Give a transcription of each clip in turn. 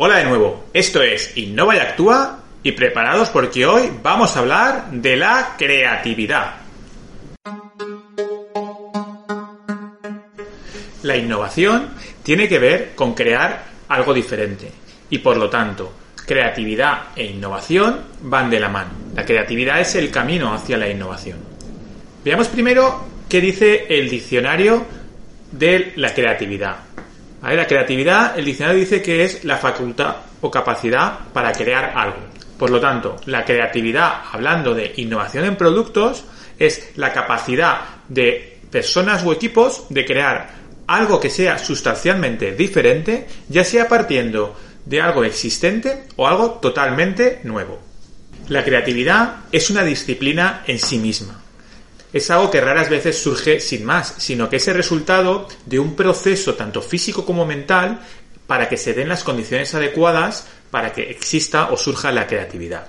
Hola de nuevo, esto es Innova y Actúa y preparados porque hoy vamos a hablar de la creatividad. La innovación tiene que ver con crear algo diferente y por lo tanto creatividad e innovación van de la mano. La creatividad es el camino hacia la innovación. Veamos primero qué dice el diccionario de la creatividad. La creatividad, el diccionario dice que es la facultad o capacidad para crear algo. Por lo tanto, la creatividad, hablando de innovación en productos, es la capacidad de personas o equipos de crear algo que sea sustancialmente diferente, ya sea partiendo de algo existente o algo totalmente nuevo. La creatividad es una disciplina en sí misma. Es algo que raras veces surge sin más, sino que es el resultado de un proceso tanto físico como mental para que se den las condiciones adecuadas para que exista o surja la creatividad.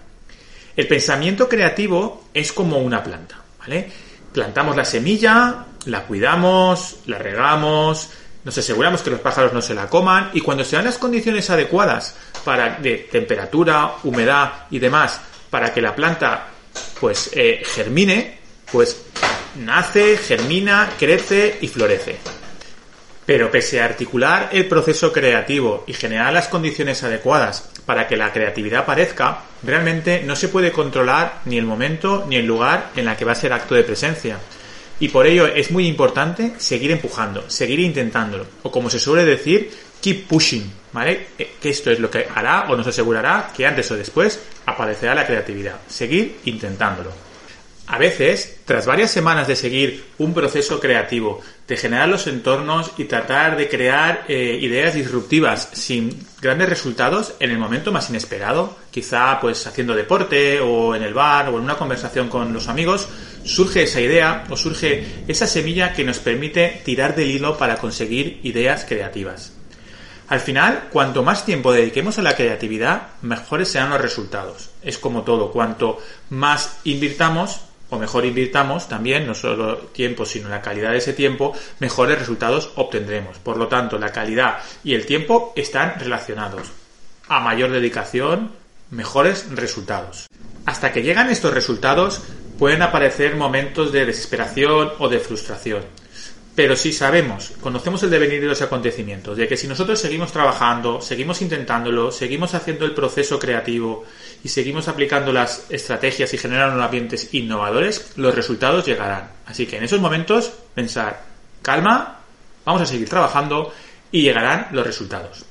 El pensamiento creativo es como una planta, ¿vale? Plantamos la semilla, la cuidamos, la regamos, nos aseguramos que los pájaros no se la coman y cuando se dan las condiciones adecuadas para de temperatura, humedad y demás para que la planta pues eh, germine, pues nace, germina, crece y florece. Pero pese a articular el proceso creativo y generar las condiciones adecuadas para que la creatividad aparezca, realmente no se puede controlar ni el momento ni el lugar en la que va a ser acto de presencia. Y por ello es muy importante seguir empujando, seguir intentándolo. O como se suele decir, keep pushing, ¿vale? Eh, que esto es lo que hará o nos asegurará que antes o después aparecerá la creatividad. Seguir intentándolo. A veces, tras varias semanas de seguir un proceso creativo, de generar los entornos y tratar de crear eh, ideas disruptivas sin grandes resultados en el momento más inesperado, quizá pues haciendo deporte o en el bar o en una conversación con los amigos, surge esa idea o surge esa semilla que nos permite tirar del hilo para conseguir ideas creativas. Al final, cuanto más tiempo dediquemos a la creatividad, mejores serán los resultados. Es como todo, cuanto más invirtamos, o mejor invirtamos también, no solo tiempo, sino la calidad de ese tiempo, mejores resultados obtendremos. Por lo tanto, la calidad y el tiempo están relacionados. A mayor dedicación, mejores resultados. Hasta que llegan estos resultados, pueden aparecer momentos de desesperación o de frustración. Pero si sabemos, conocemos el devenir de los acontecimientos, de que si nosotros seguimos trabajando, seguimos intentándolo, seguimos haciendo el proceso creativo y seguimos aplicando las estrategias y generando ambientes innovadores, los resultados llegarán. Así que en esos momentos pensar, calma, vamos a seguir trabajando y llegarán los resultados.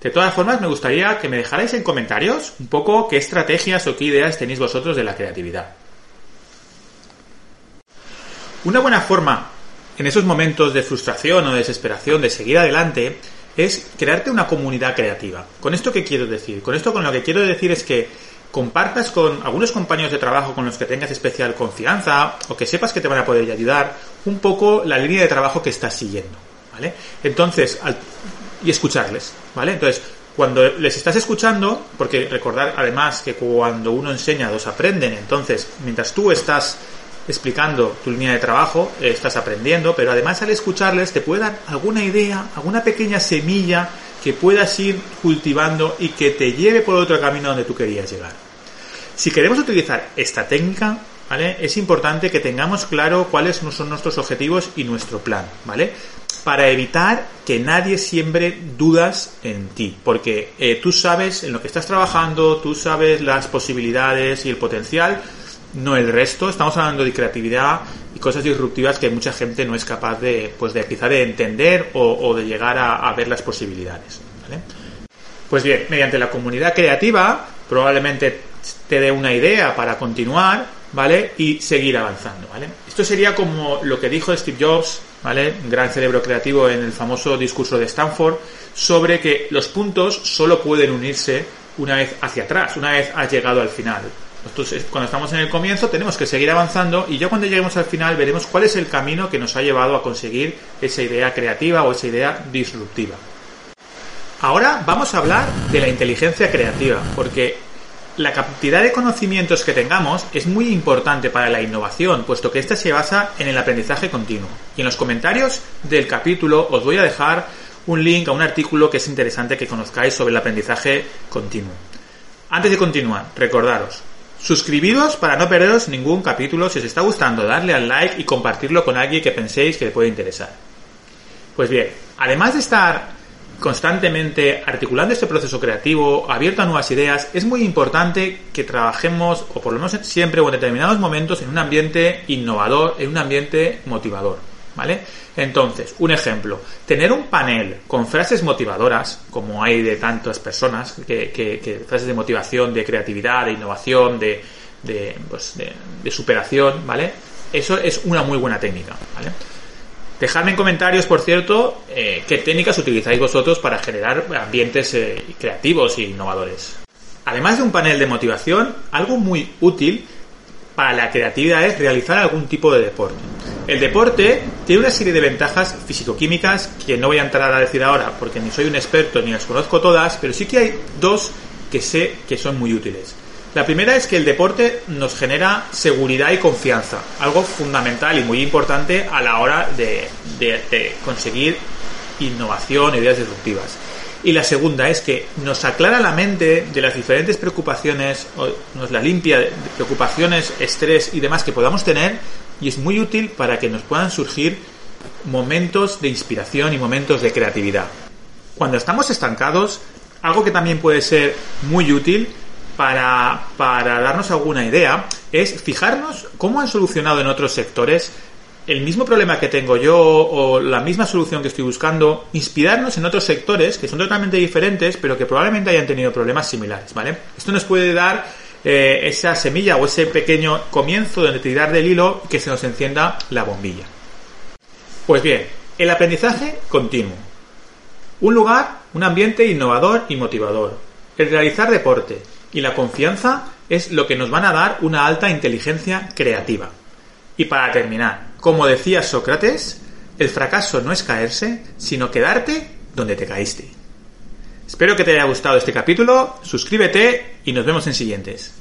De todas formas, me gustaría que me dejarais en comentarios un poco qué estrategias o qué ideas tenéis vosotros de la creatividad. Una buena forma en esos momentos de frustración o de desesperación de seguir adelante es crearte una comunidad creativa. ¿Con esto qué quiero decir? Con esto con lo que quiero decir es que compartas con algunos compañeros de trabajo con los que tengas especial confianza o que sepas que te van a poder ayudar un poco la línea de trabajo que estás siguiendo, ¿vale? Entonces, y escucharles, ¿vale? Entonces, cuando les estás escuchando, porque recordar además que cuando uno enseña, dos aprenden, entonces, mientras tú estás explicando tu línea de trabajo, eh, estás aprendiendo, pero además al escucharles te puede dar alguna idea, alguna pequeña semilla que puedas ir cultivando y que te lleve por otro camino donde tú querías llegar. Si queremos utilizar esta técnica, ¿vale? Es importante que tengamos claro cuáles son nuestros objetivos y nuestro plan, ¿vale? Para evitar que nadie siembre dudas en ti, porque eh, tú sabes en lo que estás trabajando, tú sabes las posibilidades y el potencial, no el resto. Estamos hablando de creatividad y cosas disruptivas que mucha gente no es capaz de, pues de quizá de entender o, de llegar a, ver las posibilidades. Pues bien, mediante la comunidad creativa probablemente te dé una idea para continuar, ¿vale? Y seguir avanzando, ¿vale? Esto sería como lo que dijo Steve Jobs, ¿vale? Un gran cerebro creativo en el famoso discurso de Stanford, sobre que los puntos solo pueden unirse una vez hacia atrás, una vez has llegado al final. Entonces, cuando estamos en el comienzo tenemos que seguir avanzando y ya cuando lleguemos al final veremos cuál es el camino que nos ha llevado a conseguir esa idea creativa o esa idea disruptiva. Ahora vamos a hablar de la inteligencia creativa, porque la cantidad de conocimientos que tengamos es muy importante para la innovación, puesto que ésta se basa en el aprendizaje continuo. Y en los comentarios del capítulo os voy a dejar un link a un artículo que es interesante que conozcáis sobre el aprendizaje continuo. Antes de continuar, recordaros, suscribiros para no perderos ningún capítulo. Si os está gustando, darle al like y compartirlo con alguien que penséis que le puede interesar. Pues bien, además de estar constantemente articulando este proceso creativo, abierto a nuevas ideas, es muy importante que trabajemos, o por lo menos siempre o en determinados momentos, en un ambiente innovador, en un ambiente motivador. ¿Vale? Entonces, un ejemplo, tener un panel con frases motivadoras, como hay de tantas personas, que, frases de motivación, de creatividad, de innovación, de, pues, de, superación, ¿vale? Eso es una muy buena técnica, ¿vale? Dejadme en comentarios, por cierto, eh, qué técnicas utilizáis vosotros para generar ambientes eh, creativos e innovadores. Además de un panel de motivación, algo muy útil para la creatividad es realizar algún tipo de deporte. El deporte tiene una serie de ventajas físico-químicas que no voy a entrar a decir ahora porque ni soy un experto ni las conozco todas, pero sí que hay dos que sé que son muy útiles. La primera es que el deporte nos genera seguridad y confianza, algo fundamental y muy importante a la hora de, conseguir innovación, ideas disruptivas. Y la segunda es que nos aclara la mente de las diferentes preocupaciones, nos la limpia de preocupaciones, estrés y demás que podamos tener y es muy útil para que nos puedan surgir momentos de inspiración y momentos de creatividad. Cuando estamos estancados, algo que también puede ser muy útil para, para darnos alguna idea es fijarnos cómo han solucionado en otros sectores el mismo problema que tengo yo o la misma solución que estoy buscando, inspirarnos en otros sectores que son totalmente diferentes, pero que probablemente hayan tenido problemas similares, ¿vale? Esto nos puede dar eh, esa semilla o ese pequeño comienzo donde tirar del hilo que se nos encienda la bombilla. Pues bien, el aprendizaje continuo. Un lugar, un ambiente innovador y motivador. El realizar deporte, y la confianza es lo que nos van a dar una alta inteligencia creativa. Y para terminar, como decía Sócrates, el fracaso no es caerse, sino quedarte donde te caíste. Espero que te haya gustado este capítulo, suscríbete y nos vemos en siguientes.